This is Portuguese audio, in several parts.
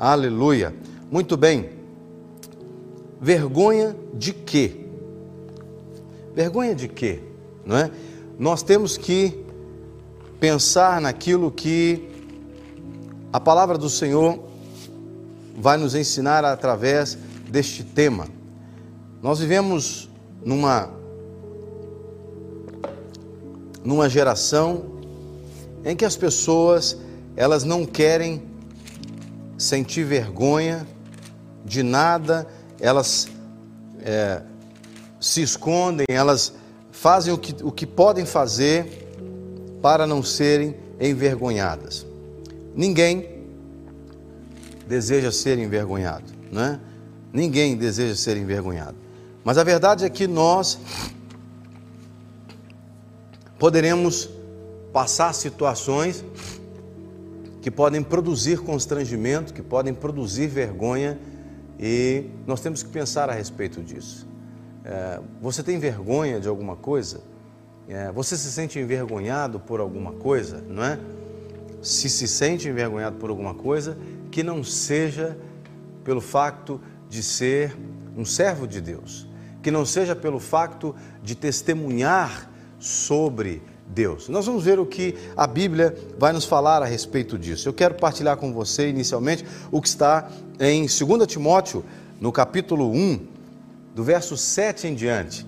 Aleluia. Muito bem. Vergonha de quê? Vergonha de quê? Não é? Nós temos que pensar naquilo que a palavra do Senhor vai nos ensinar através deste tema. Nós vivemos numa numa geração em que as pessoas elas não querem sentir vergonha de nada, elas é, se escondem, elas fazem o que, o que podem fazer para não serem envergonhadas. Ninguém deseja ser envergonhado, né? Ninguém deseja ser envergonhado. Mas a verdade é que nós poderemos passar situações que podem produzir constrangimento, que podem produzir vergonha, e nós temos que pensar a respeito disso. É, você tem vergonha de alguma coisa? É, você se sente envergonhado por alguma coisa, não é? Se se sente envergonhado por alguma coisa, que não seja pelo facto de ser um servo de Deus, que não seja pelo facto de testemunhar sobre Deus. Nós vamos ver o que a Bíblia vai nos falar a respeito disso. Eu quero partilhar com você inicialmente o que está em 2 Timóteo, no capítulo 1, do verso 7 em diante.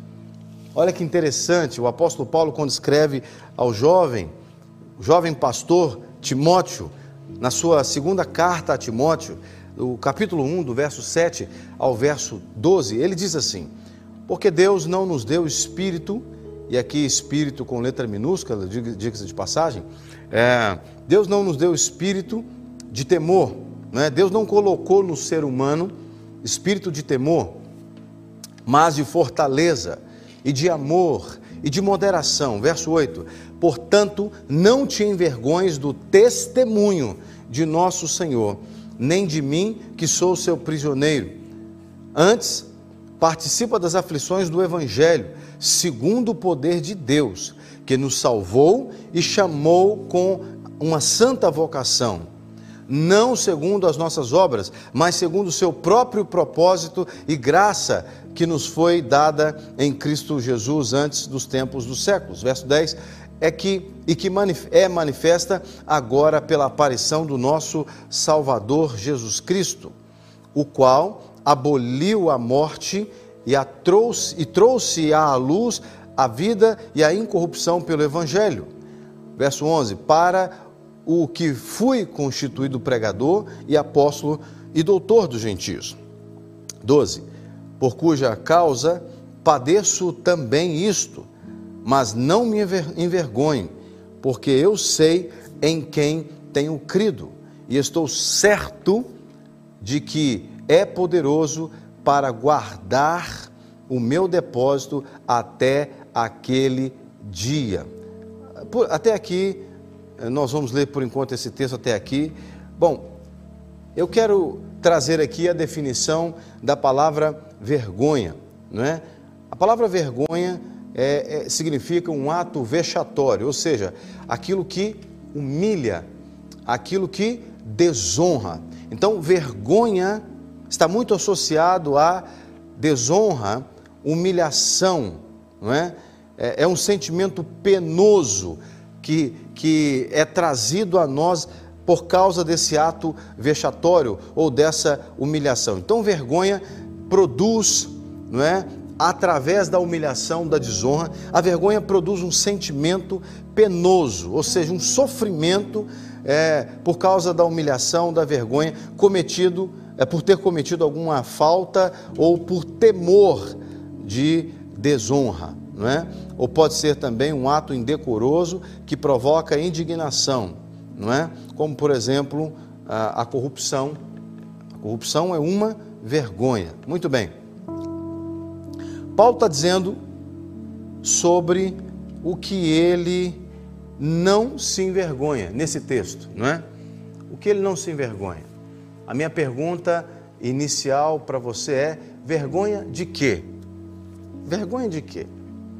Olha que interessante, o apóstolo Paulo, quando escreve ao jovem, o jovem pastor Timóteo, na sua segunda carta a Timóteo, o capítulo 1, do verso 7 ao verso 12, ele diz assim: Porque Deus não nos deu espírito, e aqui espírito com letra minúscula, diga-se de passagem, é, Deus não nos deu espírito de temor, né? Deus não colocou no ser humano espírito de temor, mas de fortaleza e de amor e de moderação. Verso 8: Portanto, não te envergonhes do testemunho de nosso Senhor, nem de mim, que sou seu prisioneiro. Antes, participa das aflições do Evangelho, segundo o poder de Deus, que nos salvou e chamou com uma santa vocação não segundo as nossas obras, mas segundo o seu próprio propósito e graça que nos foi dada em Cristo Jesus antes dos tempos dos séculos. Verso 10 é que e que é manifesta agora pela aparição do nosso Salvador Jesus Cristo, o qual aboliu a morte e, a trouxe, e trouxe à luz a vida e a incorrupção pelo Evangelho. Verso 11: Para o que fui constituído pregador e apóstolo e doutor dos gentios. 12. Por cuja causa padeço também isto, mas não me envergonho, porque eu sei em quem tenho crido e estou certo de que é poderoso para guardar o meu depósito até aquele dia. Até aqui eh, nós vamos ler por enquanto esse texto até aqui. Bom, eu quero trazer aqui a definição da palavra vergonha, não é? A palavra vergonha é, é, significa um ato vexatório, ou seja, aquilo que humilha, aquilo que desonra. Então, vergonha está muito associado a desonra, humilhação, não é? É, é um sentimento penoso que que é trazido a nós por causa desse ato vexatório ou dessa humilhação. Então, vergonha produz, não é? Através da humilhação, da desonra, a vergonha produz um sentimento penoso, ou seja, um sofrimento é, por causa da humilhação, da vergonha cometido, é, por ter cometido alguma falta ou por temor de desonra não é? Ou pode ser também um ato indecoroso que provoca indignação, não é? Como, por exemplo, a, a corrupção. A corrupção é uma vergonha. Muito bem. Paulo está dizendo sobre o que ele não se envergonha nesse texto, não é? O que ele não se envergonha? A minha pergunta inicial para você é: vergonha de quê? Vergonha de quê?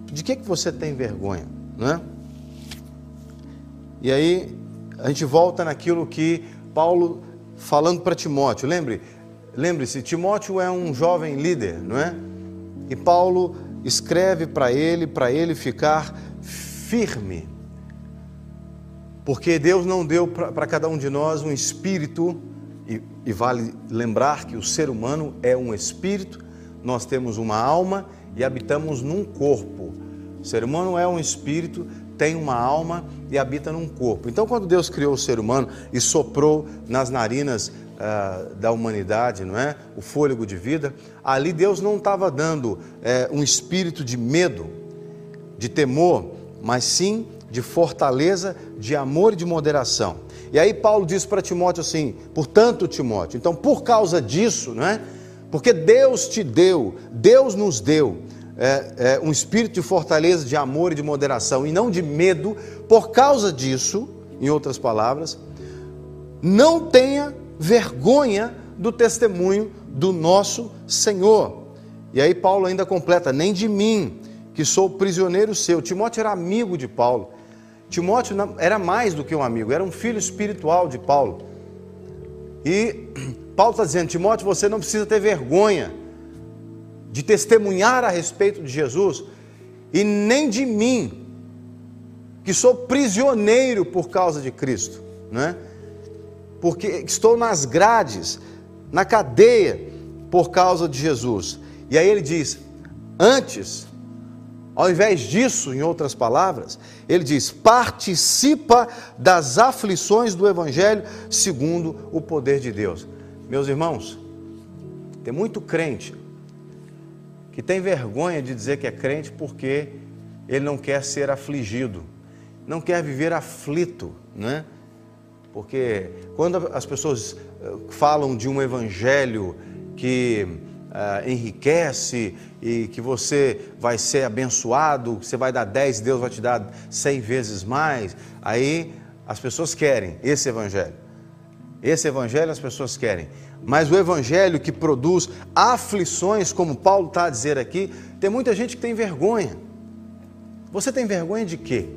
De que, que você tem vergonha? Não é? E aí a gente volta naquilo que Paulo falando para Timóteo. Lembre, lembre-se, Timóteo é um jovem líder, não é? E Paulo escreve para ele, para ele ficar firme. Porque Deus não deu para cada um de nós um espírito, e, e vale lembrar que o ser humano é um espírito, nós temos uma alma e habitamos num corpo. O ser humano é um espírito, tem uma alma e habita num corpo. Então, quando Deus criou o ser humano e soprou nas narinas uh, da humanidade, não é, o fôlego de vida, ali Deus não estava dando uh, um espírito de medo, de temor, mas sim de fortaleza, de amor e de moderação. E aí Paulo diz para Timóteo assim: portanto, Timóteo, então por causa disso, não é? Porque Deus te deu, Deus nos deu é, é, um espírito de fortaleza, de amor e de moderação, e não de medo, por causa disso, em outras palavras, não tenha vergonha do testemunho do nosso Senhor. E aí Paulo ainda completa: nem de mim, que sou prisioneiro seu. Timóteo era amigo de Paulo. Timóteo era mais do que um amigo, era um filho espiritual de Paulo. E Paulo está dizendo: Timóteo, você não precisa ter vergonha de testemunhar a respeito de Jesus e nem de mim, que sou prisioneiro por causa de Cristo, né? Porque estou nas grades, na cadeia por causa de Jesus. E aí ele diz: antes, ao invés disso, em outras palavras, ele diz: participa das aflições do Evangelho segundo o poder de Deus. Meus irmãos, tem muito crente que tem vergonha de dizer que é crente porque ele não quer ser afligido, não quer viver aflito, né? Porque quando as pessoas eh, falam de um evangelho que uh, enriquece e que você vai ser abençoado, você vai dar 10, Deus vai te dar 100 vezes mais, aí as pessoas querem esse evangelho. Esse evangelho as pessoas querem. Mas o evangelho que produz aflições, como Paulo está a dizer aqui, tem muita gente que tem vergonha. Você tem vergonha de quê?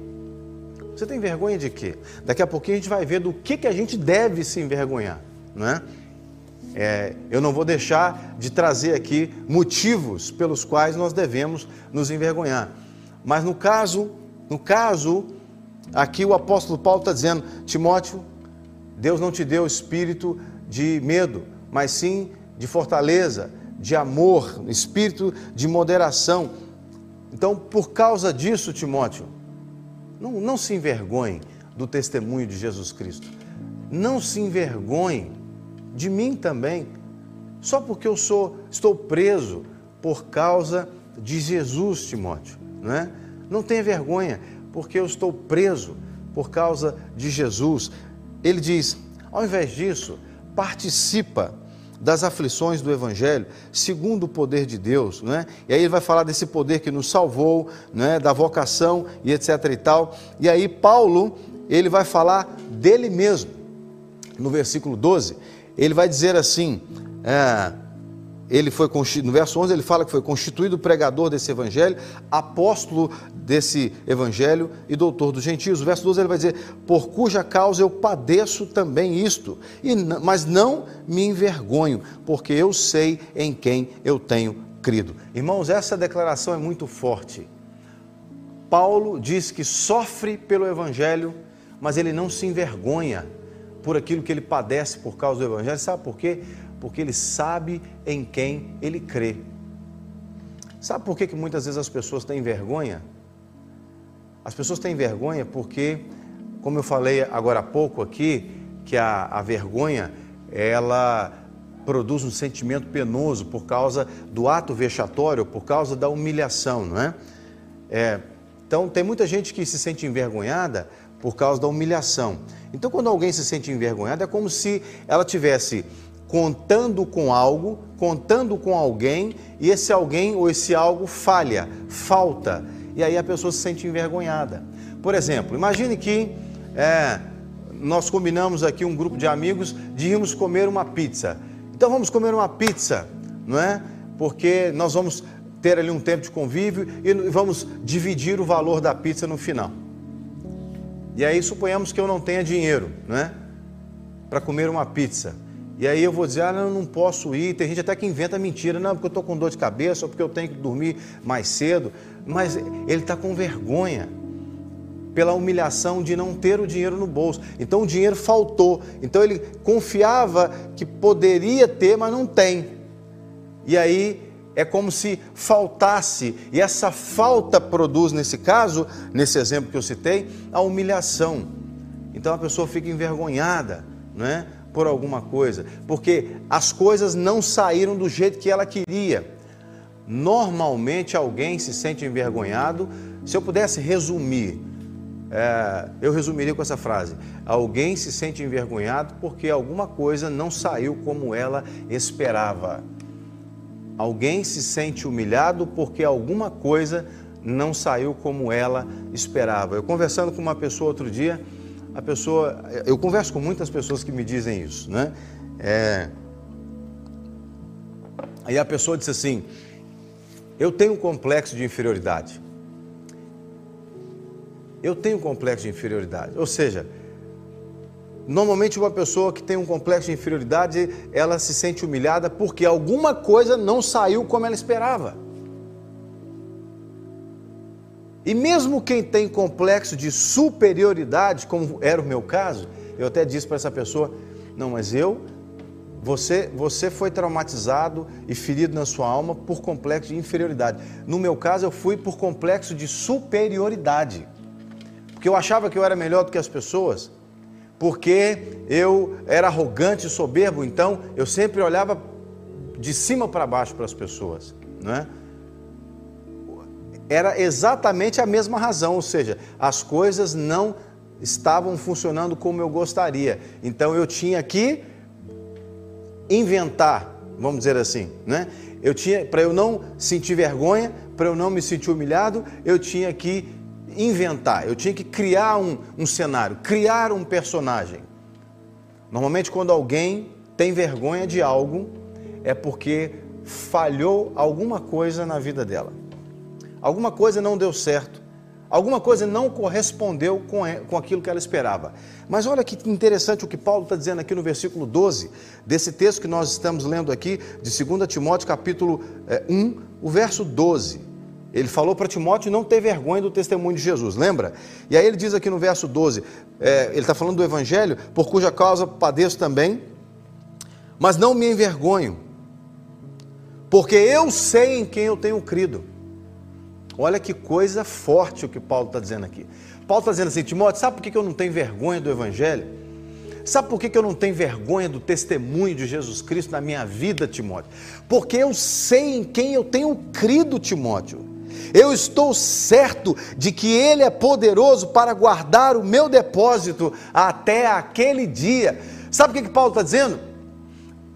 Você tem vergonha de quê? Daqui a pouquinho a gente vai ver do que, que a gente deve se envergonhar, não é? É, eu não vou deixar de trazer aqui motivos pelos quais nós devemos nos envergonhar. Mas no caso, no caso, aqui o apóstolo Paulo está dizendo, Timóteo, Deus não te deu espírito de medo, mas sim de fortaleza, de amor, espírito de moderação. Então, por causa disso, Timóteo, não, não se envergonhe do testemunho de Jesus Cristo. Não se envergonhe de mim também, só porque eu sou, estou preso por causa de Jesus, Timóteo, não é? Não tenha vergonha, porque eu estou preso por causa de Jesus. Ele diz: ao invés disso, participa das aflições do Evangelho, segundo o poder de Deus, né? E aí ele vai falar desse poder que nos salvou, né? Da vocação e etc e tal. E aí Paulo ele vai falar dele mesmo. No versículo 12, ele vai dizer assim: é, ele foi no verso 11 ele fala que foi constituído pregador desse evangelho, apóstolo desse evangelho e doutor dos gentios. O verso 12 ele vai dizer: "Por cuja causa eu padeço também isto, e, mas não me envergonho, porque eu sei em quem eu tenho crido." Irmãos, essa declaração é muito forte. Paulo diz que sofre pelo evangelho, mas ele não se envergonha por aquilo que ele padece por causa do evangelho. Sabe por quê? porque ele sabe em quem ele crê. Sabe por que, que muitas vezes as pessoas têm vergonha? As pessoas têm vergonha porque, como eu falei agora há pouco aqui, que a, a vergonha ela produz um sentimento penoso por causa do ato vexatório, por causa da humilhação, não é? é então, tem muita gente que se sente envergonhada por causa da humilhação. Então, quando alguém se sente envergonhada, é como se ela tivesse contando com algo, contando com alguém, e esse alguém ou esse algo falha, falta, e aí a pessoa se sente envergonhada. Por exemplo, imagine que é, nós combinamos aqui um grupo de amigos de irmos comer uma pizza. Então vamos comer uma pizza, não é? Porque nós vamos ter ali um tempo de convívio e vamos dividir o valor da pizza no final. E aí suponhamos que eu não tenha dinheiro, não é? Para comer uma pizza. E aí eu vou dizer, ah, não, não posso ir. Tem gente até que inventa mentira, não, porque eu estou com dor de cabeça, ou porque eu tenho que dormir mais cedo. Mas ele está com vergonha pela humilhação de não ter o dinheiro no bolso. Então o dinheiro faltou. Então ele confiava que poderia ter, mas não tem. E aí é como se faltasse, e essa falta produz, nesse caso, nesse exemplo que eu citei, a humilhação. Então a pessoa fica envergonhada, não é? Por alguma coisa, porque as coisas não saíram do jeito que ela queria. Normalmente alguém se sente envergonhado. Se eu pudesse resumir, é, eu resumiria com essa frase: alguém se sente envergonhado porque alguma coisa não saiu como ela esperava. Alguém se sente humilhado porque alguma coisa não saiu como ela esperava. Eu conversando com uma pessoa outro dia, a pessoa, eu converso com muitas pessoas que me dizem isso, né? É, aí a pessoa disse assim: Eu tenho um complexo de inferioridade. Eu tenho um complexo de inferioridade. Ou seja, Normalmente, uma pessoa que tem um complexo de inferioridade, ela se sente humilhada porque alguma coisa não saiu como ela esperava. E mesmo quem tem complexo de superioridade, como era o meu caso, eu até disse para essa pessoa: não, mas eu, você, você foi traumatizado e ferido na sua alma por complexo de inferioridade. No meu caso, eu fui por complexo de superioridade, porque eu achava que eu era melhor do que as pessoas porque eu era arrogante e soberbo, então eu sempre olhava de cima para baixo para as pessoas, não é? Era exatamente a mesma razão, ou seja, as coisas não estavam funcionando como eu gostaria. Então eu tinha que inventar, vamos dizer assim, né? Eu tinha para eu não sentir vergonha, para eu não me sentir humilhado, eu tinha que inventar, eu tinha que criar um, um cenário, criar um personagem. Normalmente, quando alguém tem vergonha de algo, é porque falhou alguma coisa na vida dela. Alguma coisa não deu certo. Alguma coisa não correspondeu com, aquilo que ela esperava. Mas olha que interessante o que Paulo está dizendo aqui no versículo 12, desse texto que nós estamos lendo aqui, de 2 Timóteo, capítulo 1, eh, o verso 12. Ele falou para Timóteo não ter vergonha do testemunho de Jesus, lembra? E aí ele diz aqui no verso 12, é, ele está falando do Evangelho, por cuja causa padeço também, mas não me envergonho, porque eu sei em quem eu tenho crido. Olha que coisa forte o que Paulo está dizendo aqui. Paulo está dizendo assim, Timóteo, sabe por que eu não tenho vergonha do Evangelho? Sabe por que eu não tenho vergonha do testemunho de Jesus Cristo na minha vida, Timóteo? Porque eu sei em quem eu tenho crido, Timóteo. Eu estou certo de que Ele é poderoso para guardar o meu depósito até aquele dia. Sabe o que, que Paulo está dizendo?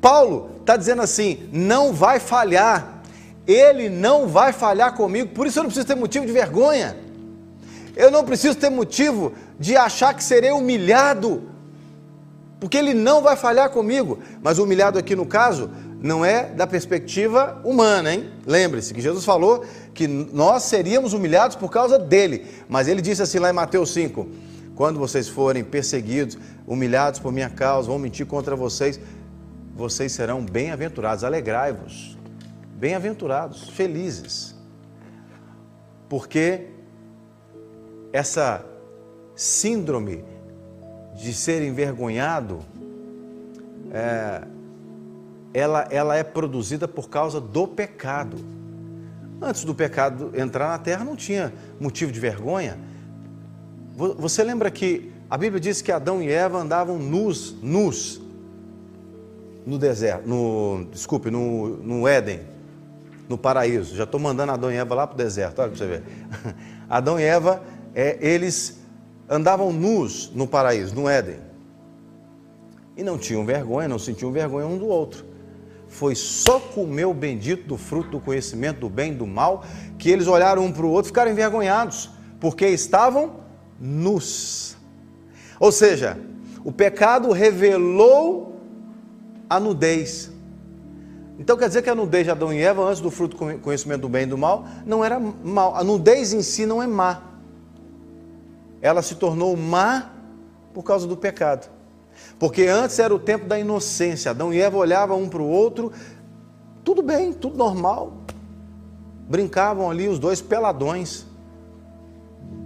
Paulo está dizendo assim: não vai falhar, Ele não vai falhar comigo, por isso eu não preciso ter motivo de vergonha, eu não preciso ter motivo de achar que serei humilhado, porque Ele não vai falhar comigo. Mas humilhado aqui no caso não é da perspectiva humana, hein? Lembre-se que Jesus falou que nós seríamos humilhados por causa dele, mas ele disse assim lá em Mateus 5: quando vocês forem perseguidos, humilhados por minha causa, vão mentir contra vocês, vocês serão bem-aventurados, alegrai-vos, bem-aventurados, felizes, porque essa síndrome de ser envergonhado é, ela, ela é produzida por causa do pecado. Antes do pecado entrar na terra, não tinha motivo de vergonha. Você lembra que a Bíblia diz que Adão e Eva andavam nus, nus, no deserto, no, desculpe, no, no Éden, no paraíso. Já estou mandando Adão e Eva lá para o deserto, olha para você ver. Adão e Eva, é, eles andavam nus no paraíso, no Éden. E não tinham vergonha, não sentiam vergonha um do outro foi só comer o bendito do fruto do conhecimento do bem e do mal que eles olharam um para o outro e ficaram envergonhados, porque estavam nus. Ou seja, o pecado revelou a nudez. Então quer dizer que a nudez de Adão e Eva, antes do fruto do conhecimento do bem e do mal, não era mal. A nudez em si não é má. Ela se tornou má por causa do pecado. Porque antes era o tempo da inocência. Adão e Eva olhavam um para o outro, tudo bem, tudo normal. Brincavam ali os dois peladões.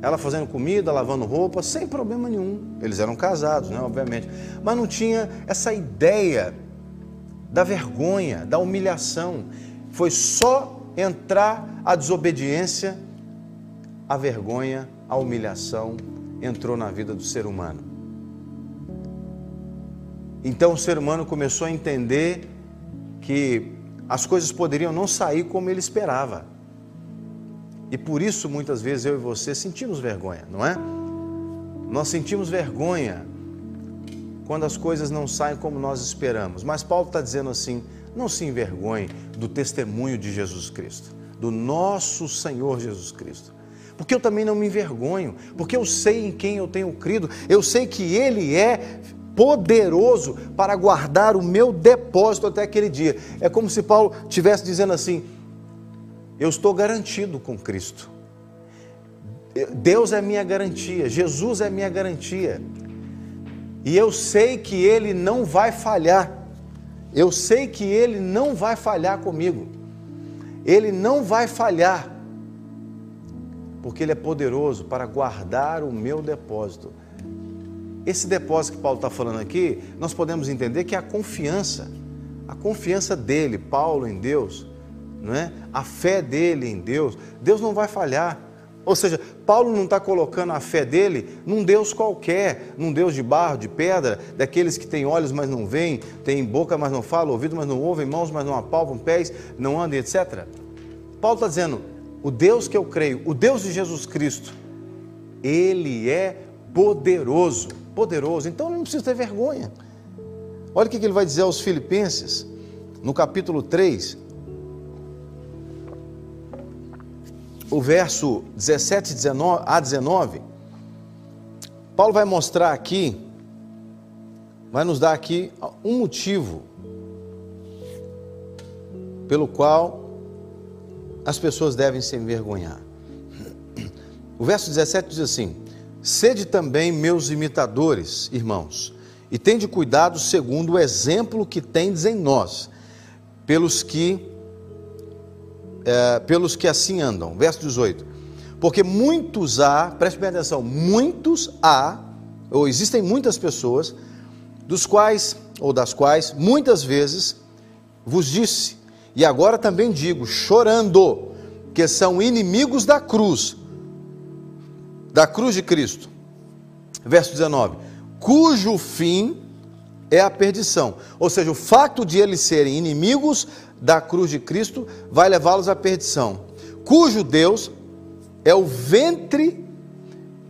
Ela fazendo comida, lavando roupa, sem problema nenhum. Eles eram casados, né, obviamente. Mas não tinha essa ideia da vergonha, da humilhação. Foi só entrar a desobediência, a vergonha, a humilhação entrou na vida do ser humano. Então o ser humano começou a entender que as coisas poderiam não sair como ele esperava. E por isso muitas vezes eu e você sentimos vergonha, não é? Nós sentimos vergonha quando as coisas não saem como nós esperamos. Mas Paulo está dizendo assim: não se envergonhe do testemunho de Jesus Cristo, do nosso Senhor Jesus Cristo. Porque eu também não me envergonho, porque eu sei em quem eu tenho crido, eu sei que Ele é poderoso para guardar o meu depósito até aquele dia. É como se Paulo estivesse dizendo assim: eu estou garantido com Cristo. Deus é minha garantia, Jesus é minha garantia. E eu sei que Ele não vai falhar. Eu sei que Ele não vai falhar comigo. Ele não vai falhar. Porque Ele é poderoso para guardar o meu depósito. Esse depósito que Paulo está falando aqui, nós podemos entender que é a confiança. A confiança dele, Paulo, em Deus, não é? a fé dele em Deus. Deus não vai falhar. Ou seja, Paulo não está colocando a fé dele num Deus qualquer, num Deus de barro, de pedra, daqueles que têm olhos, mas não veem, têm boca, mas não falam, ouvido, mas não ouvem, mãos, mas não apalpam, pés, não andam, etc. Paulo está dizendo: o Deus que eu creio, o Deus de Jesus Cristo, ele é poderoso, poderoso, então não precisa ter vergonha. Olha o que ele vai dizer aos Filipenses, no capítulo 3, o verso 17 a 19, Paulo vai mostrar aqui, vai nos dar aqui um motivo pelo qual as pessoas devem se envergonhar. O verso 17 diz assim: Sede também meus imitadores, irmãos, e tende cuidado segundo o exemplo que tendes em nós, pelos que é, pelos que assim andam. Verso 18. Porque muitos há, preste bem atenção, muitos há, ou existem muitas pessoas, dos quais, ou das quais, muitas vezes vos disse, e agora também digo, chorando, que são inimigos da cruz, da cruz de Cristo. Verso 19: cujo fim é a perdição. Ou seja, o fato de eles serem inimigos da cruz de Cristo vai levá-los à perdição, cujo Deus é o ventre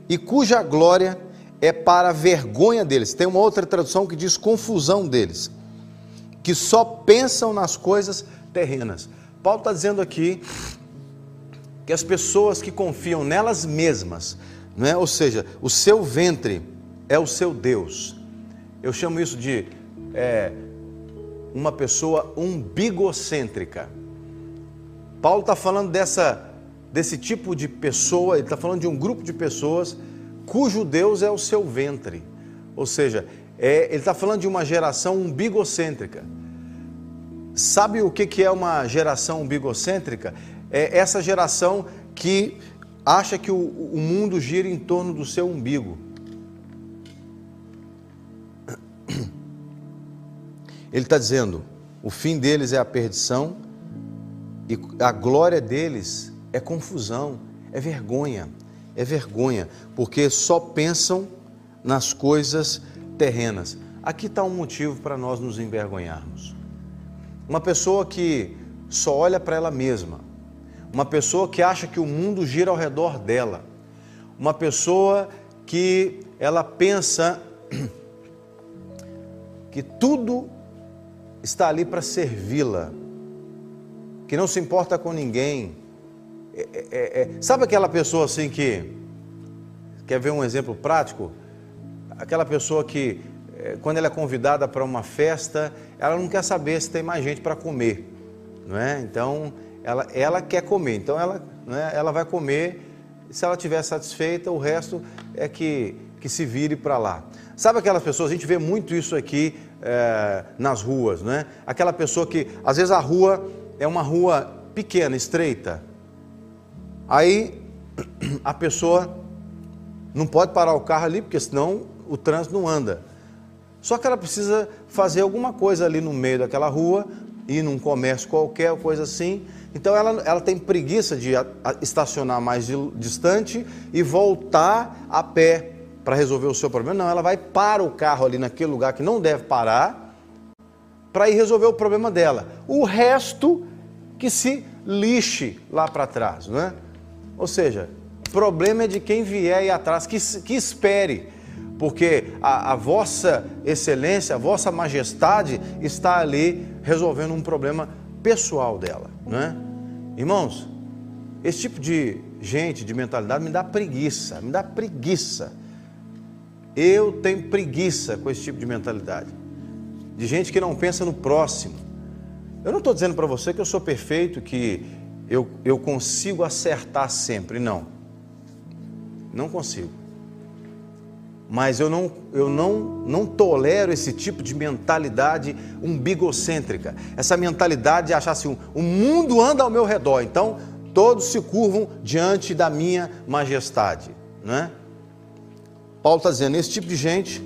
e cuja glória é para a vergonha deles. Tem uma outra tradução que diz confusão deles, que só pensam nas coisas terrenas. Paulo está dizendo aqui que as pessoas que confiam nelas mesmas, não é? ou seja, o seu ventre é o seu Deus. Eu chamo isso de é, uma pessoa umbigocêntrica. Paulo está falando dessa, desse tipo de pessoa, ele está falando de um grupo de pessoas cujo Deus é o seu ventre. Ou seja, é, ele está falando de uma geração umbigocêntrica. Sabe o que, que é uma geração umbigocêntrica? É essa geração que acha que o, o mundo gira em torno do seu umbigo. Ele está dizendo: o fim deles é a perdição e a glória deles é confusão, é vergonha, é vergonha, porque só pensam nas coisas terrenas. Aqui está um motivo para nós nos envergonharmos. Uma pessoa que só olha para ela mesma, uma pessoa que acha que o mundo gira ao redor dela, uma pessoa que ela pensa que tudo está ali para servi-la, que não se importa com ninguém. É, é, é, é, sabe aquela pessoa assim que quer ver um exemplo prático? Aquela pessoa que é, quando ela é convidada para uma festa, ela não quer saber se tem mais gente para comer, não é? Então ela, ela quer comer, então ela, é? ela vai comer. Se ela estiver satisfeita, o resto é que que se vire para lá. Sabe aquelas pessoas, a gente vê muito isso aqui é, nas ruas, né? Aquela pessoa que, às vezes a rua é uma rua pequena, estreita. Aí a pessoa não pode parar o carro ali, porque senão o trânsito não anda. Só que ela precisa fazer alguma coisa ali no meio daquela rua, ir num comércio qualquer, coisa assim. Então ela, ela tem preguiça de estacionar mais de, distante e voltar a pé para resolver o seu problema. Não, ela vai para o carro ali naquele lugar que não deve parar para ir resolver o problema dela. O resto que se lixe lá para trás, não é? Ou seja, problema é de quem vier aí atrás, que, que espere porque a, a, vossa excelência, a vossa majestade está ali resolvendo um problema pessoal dela, não é? Irmãos, esse tipo de gente, de mentalidade, me dá preguiça, me dá preguiça. Eu tenho preguiça com esse tipo de mentalidade, de gente que não pensa no próximo. Eu não estou dizendo para você que eu sou perfeito, que eu, eu consigo acertar sempre, não. Não consigo mas eu não, eu não, não tolero esse tipo de mentalidade umbigocêntrica. Essa mentalidade de achar assim, o mundo anda ao meu redor, então todos se curvam diante da minha majestade. Né? Paulo está dizendo, esse tipo de gente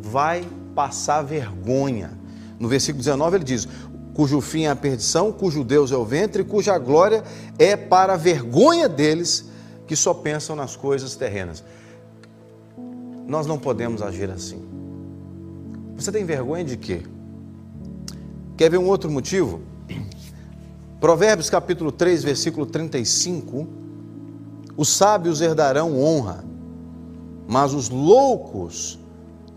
vai passar vergonha. No versículo 19 ele diz, cujo fim é a perdição, cujo Deus é o ventre, cuja glória é para a vergonha deles que só pensam nas coisas terrenas. Nós não podemos agir assim. Você tem vergonha de quê? Quer ver um outro motivo? Provérbios capítulo 3, versículo 35. Os sábios herdarão honra, mas os loucos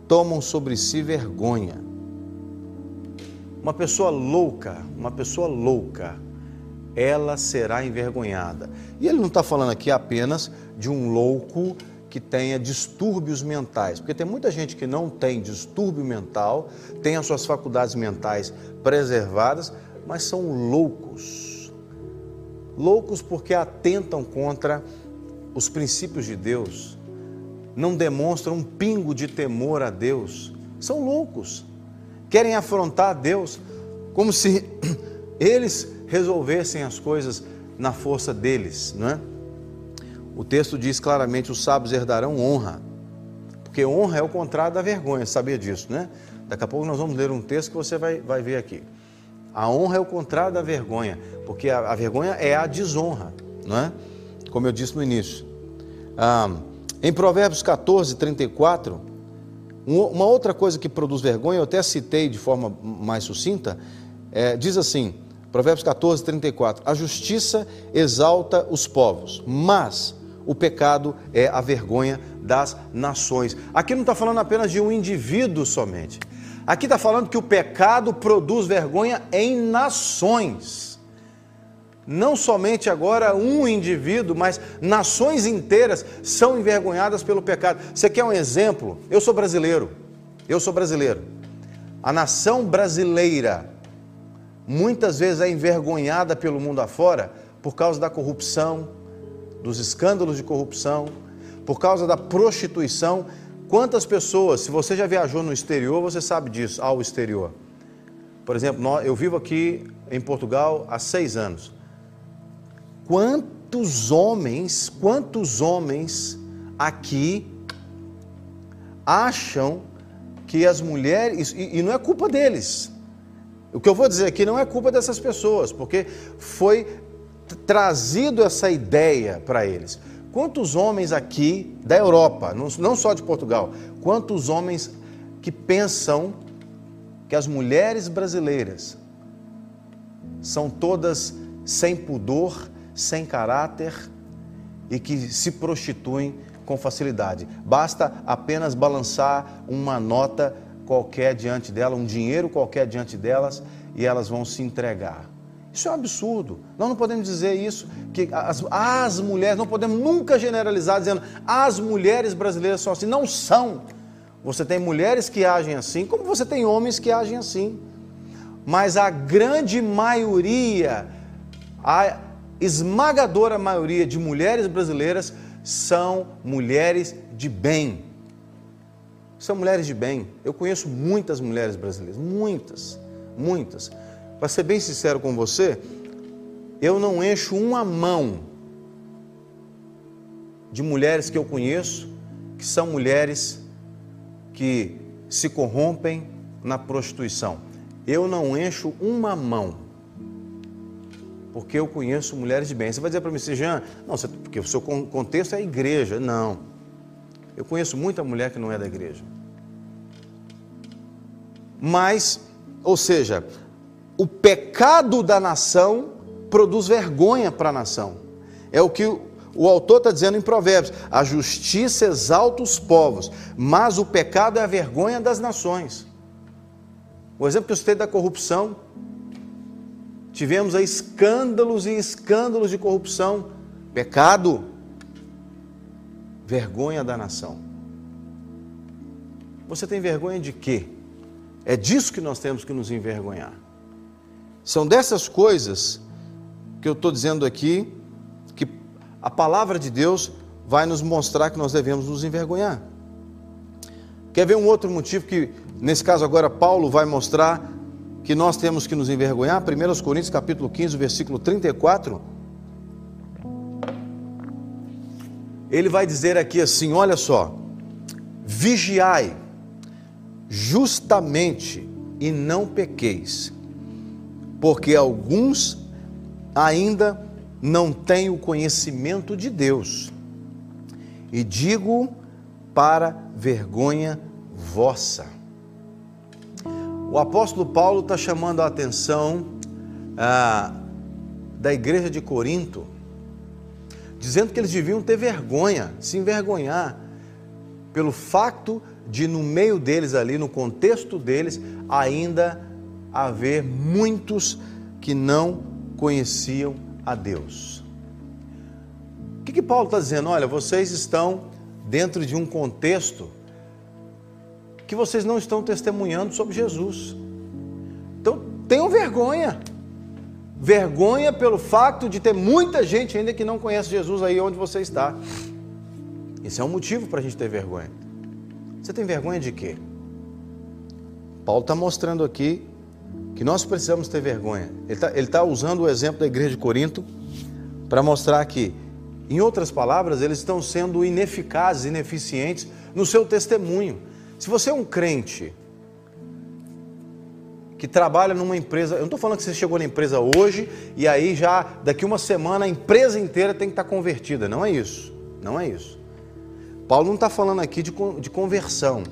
tomam sobre si vergonha. Uma pessoa louca, uma pessoa louca, ela será envergonhada. E ele não está falando aqui apenas de um louco que tenha distúrbios mentais, porque tem muita gente que não tem distúrbio mental, tem as suas faculdades mentais preservadas, mas são loucos. Loucos porque atentam contra os princípios de Deus, não demonstram um pingo de temor a Deus, são loucos. Querem afrontar Deus como se eles resolvessem as coisas na força deles, não é? O texto diz claramente: os sábios herdarão honra, porque honra é o contrário da vergonha, sabia disso, né? Daqui a pouco nós vamos ler um texto que você vai, vai ver aqui. A honra é o contrário da vergonha, porque a, a vergonha é a desonra, não é? Como eu disse no início. Ah, em Provérbios 14, 34, uma outra coisa que produz vergonha, eu até citei de forma mais sucinta, é, diz assim, Provérbios 14, 34, a justiça exalta os povos, mas o pecado é a vergonha das nações. Aqui não está falando apenas de um indivíduo somente. Aqui está falando que o pecado produz vergonha em nações. Não somente agora um indivíduo, mas nações inteiras são envergonhadas pelo pecado. Você quer um exemplo? Eu sou brasileiro. Eu sou brasileiro. A nação brasileira muitas vezes é envergonhada pelo mundo afora por causa da corrupção, dos escândalos de corrupção, por causa da prostituição. Quantas pessoas, se você já viajou no exterior, você sabe disso, ao exterior. Por exemplo, eu vivo aqui em Portugal há seis anos. Quantos homens, quantos homens aqui acham que as mulheres, e, e não é culpa deles, o que eu vou dizer aqui não é culpa dessas pessoas, porque foi trazido essa ideia para eles. Quantos homens aqui da Europa, não só de Portugal, quantos homens que pensam que as mulheres brasileiras são todas sem pudor, sem caráter e que se prostituem com facilidade. Basta apenas balançar uma nota qualquer diante dela, um dinheiro qualquer diante delas e elas vão se entregar. Isso é um absurdo. Nós não podemos dizer isso, que as, as mulheres, não podemos nunca generalizar dizendo as mulheres brasileiras são assim. Não são. Você tem mulheres que agem assim, como você tem homens que agem assim. Mas a grande maioria, a esmagadora maioria de mulheres brasileiras são mulheres de bem. São mulheres de bem. Eu conheço muitas mulheres brasileiras, muitas, muitas. Para ser bem sincero com você, eu não encho uma mão de mulheres que eu conheço que são mulheres que se corrompem na prostituição. Eu não encho uma mão, porque eu conheço mulheres de bem. Você vai dizer para mim, Jean, não, você, porque o seu contexto é a igreja. Não. Eu conheço muita mulher que não é da igreja. Mas, ou seja, o pecado da nação produz vergonha para a nação. É o que o autor está dizendo em Provérbios: a justiça exalta os povos, mas o pecado é a vergonha das nações. O exemplo que eu citei da corrupção, tivemos aí escândalos e escândalos de corrupção, pecado, vergonha da nação. Você tem vergonha de quê? É disso que nós temos que nos envergonhar. São dessas coisas que eu estou dizendo aqui que a palavra de Deus vai nos mostrar que nós devemos nos envergonhar. Quer ver um outro motivo que, nesse caso agora, Paulo vai mostrar que nós temos que nos envergonhar? 1 Coríntios capítulo 15, versículo 34. Ele vai dizer aqui assim: olha só, vigiai justamente e não pequeis, porque alguns ainda não têm o conhecimento de Deus. E digo para vergonha vossa. O apóstolo Paulo está chamando a atenção ah, da igreja de Corinto, dizendo que eles deviam ter vergonha, se envergonhar, pelo fato de no meio deles ali, no contexto deles, ainda haver muitos que não conheciam a Deus. O que, que Paulo está dizendo? Olha, vocês estão dentro de um contexto que vocês não estão testemunhando sobre Jesus. Então, tenham vergonha. Vergonha pelo fato de ter muita gente ainda que não conhece Jesus aí onde você está. Isso é um motivo para a gente ter vergonha. Você tem vergonha de quê? Paulo está mostrando aqui que nós precisamos ter vergonha. Ele está tá usando o exemplo da igreja de Corinto para mostrar que, em outras palavras, eles estão sendo ineficazes, ineficientes no seu testemunho. Se você é um crente que trabalha numa empresa, eu não estou falando que você chegou na empresa hoje e aí já daqui uma semana a empresa inteira tem que estar convertida. Não é isso. Não é isso. Paulo não está falando aqui de, de conversão.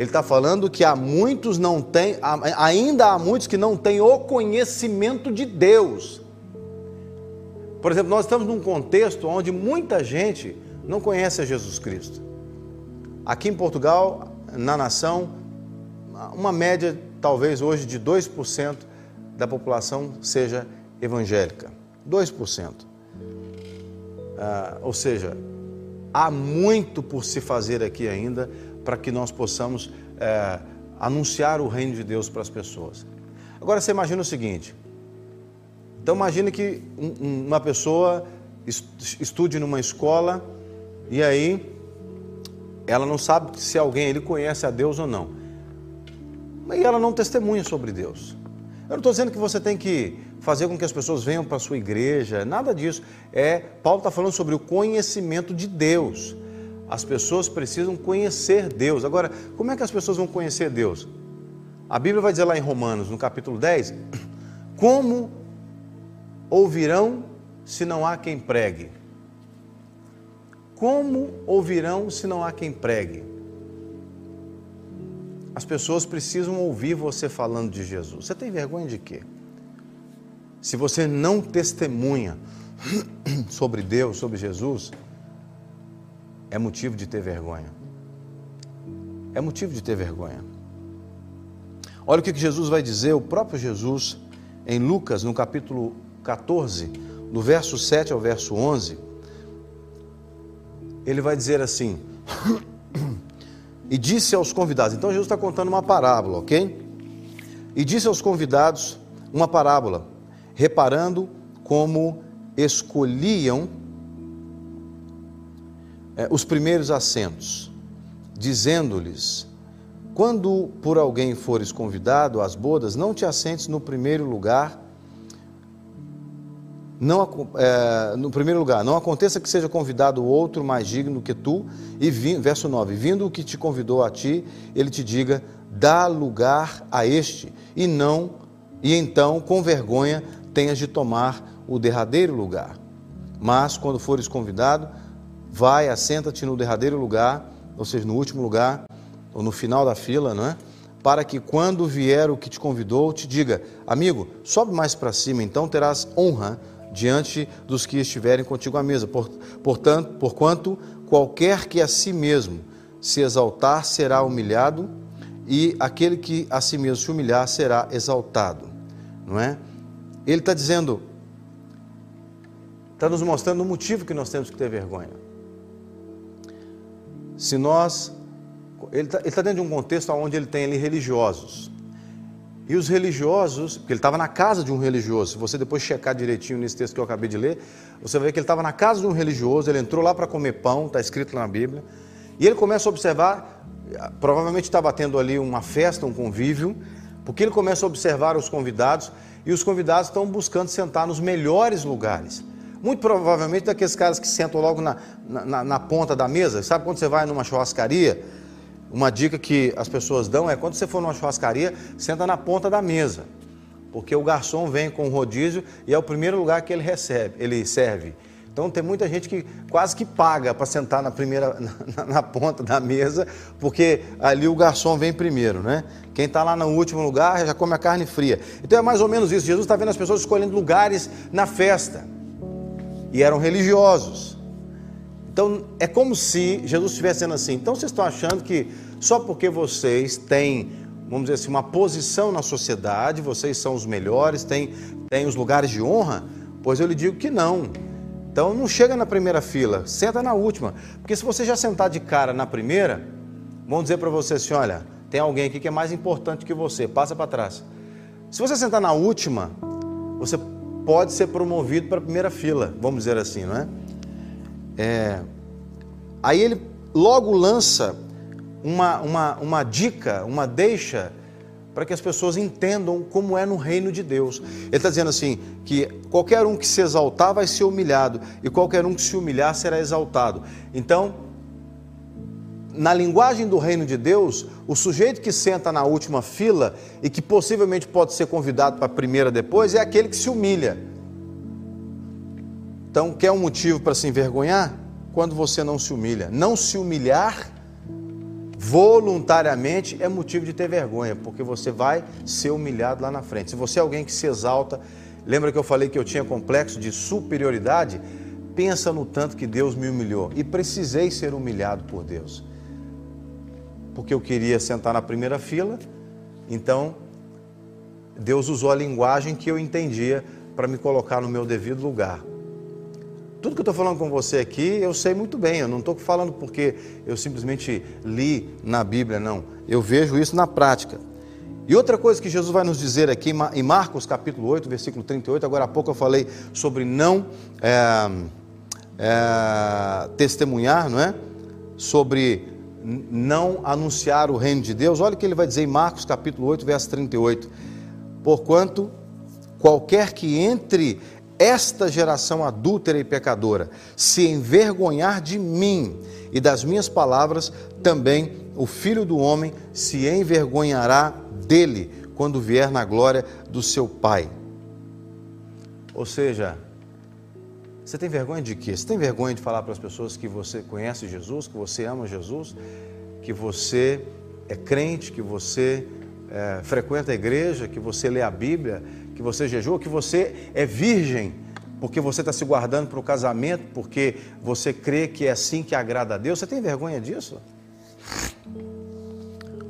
Ele está falando que há muitos não têm, ainda há muitos que não têm o conhecimento de Deus. Por exemplo, nós estamos num contexto onde muita gente não conhece a Jesus Cristo. Aqui em Portugal, na nação, uma média talvez hoje de 2% da população seja evangélica. 2%. Ah, ou seja, há muito por se fazer aqui ainda para que nós possamos é, anunciar o reino de Deus para as pessoas. Agora você imagina o seguinte: então imagine que uma pessoa estude numa escola e aí ela não sabe se alguém ele conhece a Deus ou não. E ela não testemunha sobre Deus. Eu não estou dizendo que você tem que fazer com que as pessoas venham para a sua igreja, nada disso. É, Paulo está falando sobre o conhecimento de Deus. As pessoas precisam conhecer Deus. Agora, como é que as pessoas vão conhecer Deus? A Bíblia vai dizer lá em Romanos, no capítulo 10, como ouvirão se não há quem pregue? Como ouvirão se não há quem pregue? As pessoas precisam ouvir você falando de Jesus. Você tem vergonha de quê? Se você não testemunha sobre Deus, sobre Jesus, é motivo de ter vergonha. É motivo de ter vergonha. Olha o que Jesus vai dizer, o próprio Jesus, em Lucas, no capítulo 14, do verso 7 ao verso 11. Ele vai dizer assim: E disse aos convidados, então Jesus está contando uma parábola, ok? E disse aos convidados uma parábola, reparando como escolhiam é, os primeiros assentos, dizendo-lhes: Quando por alguém fores convidado às bodas, não te assentes no primeiro lugar. Não, é, no primeiro lugar, não aconteça que seja convidado outro mais digno que tu, e vi, verso 9: vindo o que te convidou a ti, ele te diga: dá lugar a este, e não, e então, com vergonha, tenhas de tomar o derradeiro lugar. Mas, quando fores convidado, vai, assenta-te no derradeiro lugar, ou seja, no último lugar, ou no final da fila, não é? Para que quando vier o que te convidou, te diga: Amigo, sobe mais para cima, então terás honra diante dos que estiverem contigo à mesa. Por, portanto, porquanto qualquer que a si mesmo se exaltar será humilhado, e aquele que a si mesmo se humilhar será exaltado. Não é? Ele está dizendo, está nos mostrando o motivo que nós temos que ter vergonha. Se nós. Ele está, tá dentro de um contexto onde ele tem ali religiosos. E os religiosos, porque ele estava na casa de um religioso, se você depois checar direitinho nesse texto que eu acabei de ler, você vai ver que ele estava na casa de um religioso, ele entrou lá para comer pão, está escrito na Bíblia, e ele começa a observar, provavelmente estava tendo ali uma festa, um convívio, porque ele começa a observar os convidados, e os convidados estão buscando sentar nos melhores lugares. Muito provavelmente daqueles caras que sentam logo na, na, na, ponta da mesa. Sabe quando você vai numa churrascaria? Uma dica que as pessoas dão é quando você for numa churrascaria, senta na ponta da mesa. Porque o garçom vem com o rodízio e é o primeiro lugar que ele recebe, ele serve. Então tem muita gente que quase que paga para sentar na primeira na, na, ponta da mesa, porque ali o garçom vem primeiro, né? Quem está lá no último lugar já come a carne fria. Então é mais ou menos isso. Jesus está vendo as pessoas escolhendo lugares na festa e eram religiosos. Então é como se Jesus estivesse dizendo assim: então vocês estão achando que só porque vocês têm, vamos dizer assim, uma posição na sociedade, vocês são os melhores, têm, têm os lugares de honra? Pois eu lhe digo que não. Então não chega na primeira fila, senta na última. Porque se você já sentar de cara na primeira, vão dizer para você assim: olha, tem alguém aqui que é mais importante que você, passa para trás. Se você sentar na última, você pode ser promovido para a primeira fila, vamos dizer assim, não é? é aí ele logo lança uma, uma, uma dica, uma deixa, para que as pessoas entendam como é no reino de Deus. Ele está dizendo assim: que qualquer um que se exaltar vai ser humilhado, e qualquer um que se humilhar será exaltado. Então, na linguagem do reino de Deus, o sujeito que senta na última fila e que possivelmente pode ser convidado para a primeira depois é aquele que se humilha. Então, quer um motivo para se envergonhar? Quando você não se humilha. Não se humilhar voluntariamente é motivo de ter vergonha, porque você vai ser humilhado lá na frente. Se você é alguém que se exalta, lembra que eu falei que eu tinha complexo de superioridade? Pensa no tanto que Deus me humilhou e precisei ser humilhado por Deus porque eu queria sentar na primeira fila, então Deus usou a linguagem que eu entendia para me colocar no meu devido lugar. Tudo que eu estou falando com você aqui, eu sei muito bem, eu não estou falando porque eu simplesmente li na Bíblia, não. Eu vejo isso na prática. E outra coisa que Jesus vai nos dizer aqui em Marcos capítulo 8, versículo 38, agora há pouco eu falei sobre não é, é, testemunhar, não é? Sobre não anunciar o reino de Deus, olha o que ele vai dizer em Marcos capítulo 8, verso 38. Porquanto qualquer que entre esta geração adúltera e pecadora se envergonhar de mim e das minhas palavras, também o filho do homem se envergonhará dele quando vier na glória do seu Pai. Ou seja, você tem vergonha de quê? Você tem vergonha de falar para as pessoas que você conhece Jesus, que você ama Jesus, que você é crente, que você é, frequenta a igreja, que você lê a Bíblia, que você jejua, que você é virgem, porque você está se guardando para o casamento, porque você crê que é assim que agrada a Deus. Você tem vergonha disso?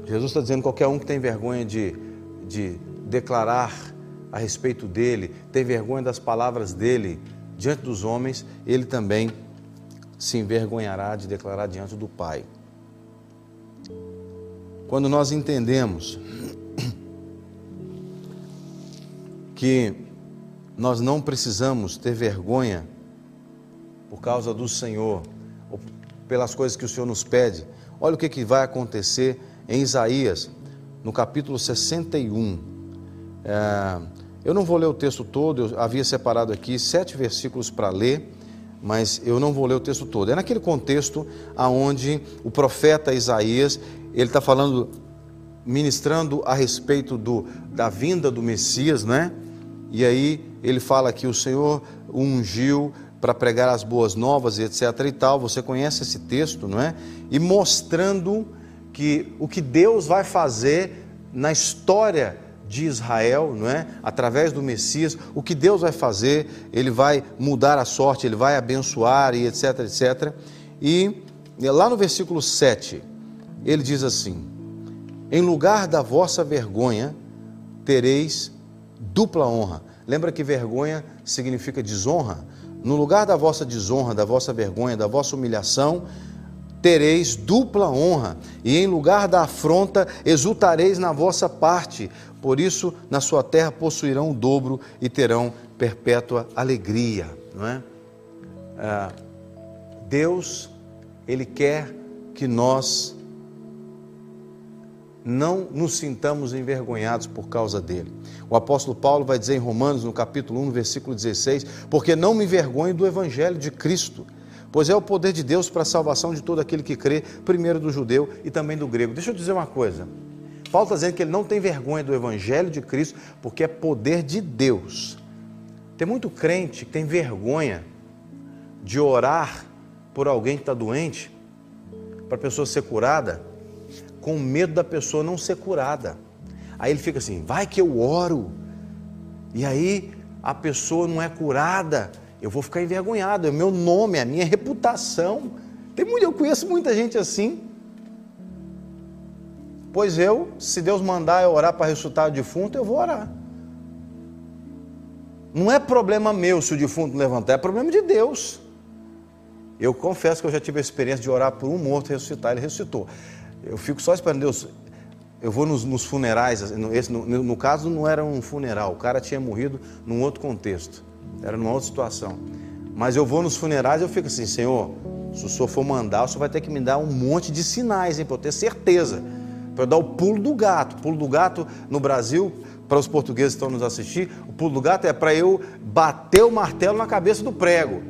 Jesus está dizendo qualquer um que tem vergonha de, de declarar a respeito dele, tem vergonha das palavras dele, diante dos homens, ele também se envergonhará de declarar diante do Pai. Quando nós entendemos que nós não precisamos ter vergonha por causa do Senhor, pelas coisas que o Senhor nos pede. Olha o que, que vai acontecer em Isaías, no capítulo 61. É, eu não vou ler o texto todo, eu havia separado aqui sete versículos para ler, mas eu não vou ler o texto todo. É naquele contexto aonde o profeta Isaías ele está falando, ministrando a respeito do, da vinda do Messias, né? E aí ele fala que o Senhor ungiu para pregar as boas novas etc e tal. Você conhece esse texto, não é? E mostrando que o que Deus vai fazer na história de Israel, não é? Através do Messias, o que Deus vai fazer, ele vai mudar a sorte, ele vai abençoar e etc, etc. E lá no versículo 7, ele diz assim: Em lugar da vossa vergonha, tereis dupla honra. Lembra que vergonha significa desonra? No lugar da vossa desonra, da vossa vergonha, da vossa humilhação, tereis dupla honra, e em lugar da afronta, exultareis na vossa parte. Por isso, na sua terra possuirão o dobro e terão perpétua alegria. Não é? é Deus, Ele quer que nós não nos sintamos envergonhados por causa dele. O apóstolo Paulo vai dizer em Romanos, no capítulo 1, no versículo 16: Porque não me envergonho do evangelho de Cristo, pois é o poder de Deus para a salvação de todo aquele que crê, primeiro do judeu e também do grego. Deixa eu dizer uma coisa. Paulo está dizendo que ele não tem vergonha do evangelho de Cristo, porque é poder de Deus. Tem muito crente que tem vergonha de orar por alguém que está doente, para a pessoa ser curada com medo da pessoa não ser curada. Aí ele fica assim: vai que eu oro, e aí a pessoa não é curada, eu vou ficar envergonhado, é o meu nome, a minha reputação. Tem muito, eu conheço muita gente assim. Pois eu, se Deus mandar eu orar para ressuscitar o defunto, eu vou orar. Não é problema meu se o defunto levantar, é problema de Deus. Eu confesso que eu já tive a experiência de orar por um morto ressuscitar, ele ressuscitou. Eu fico só esperando Deus. Eu vou nos, nos funerais, esse, no, no, caso não era um funeral, o cara tinha morrido num outro contexto, era numa outra situação. Mas eu vou nos funerais e eu fico assim, Senhor, se o Senhor for mandar, o Senhor vai ter que me dar um monte de sinais, hein, para eu ter certeza, para eu dar o pulo do gato. O pulo do gato no Brasil, para os portugueses que estão nos assistir, o pulo do gato é para eu bater o martelo na cabeça do prego.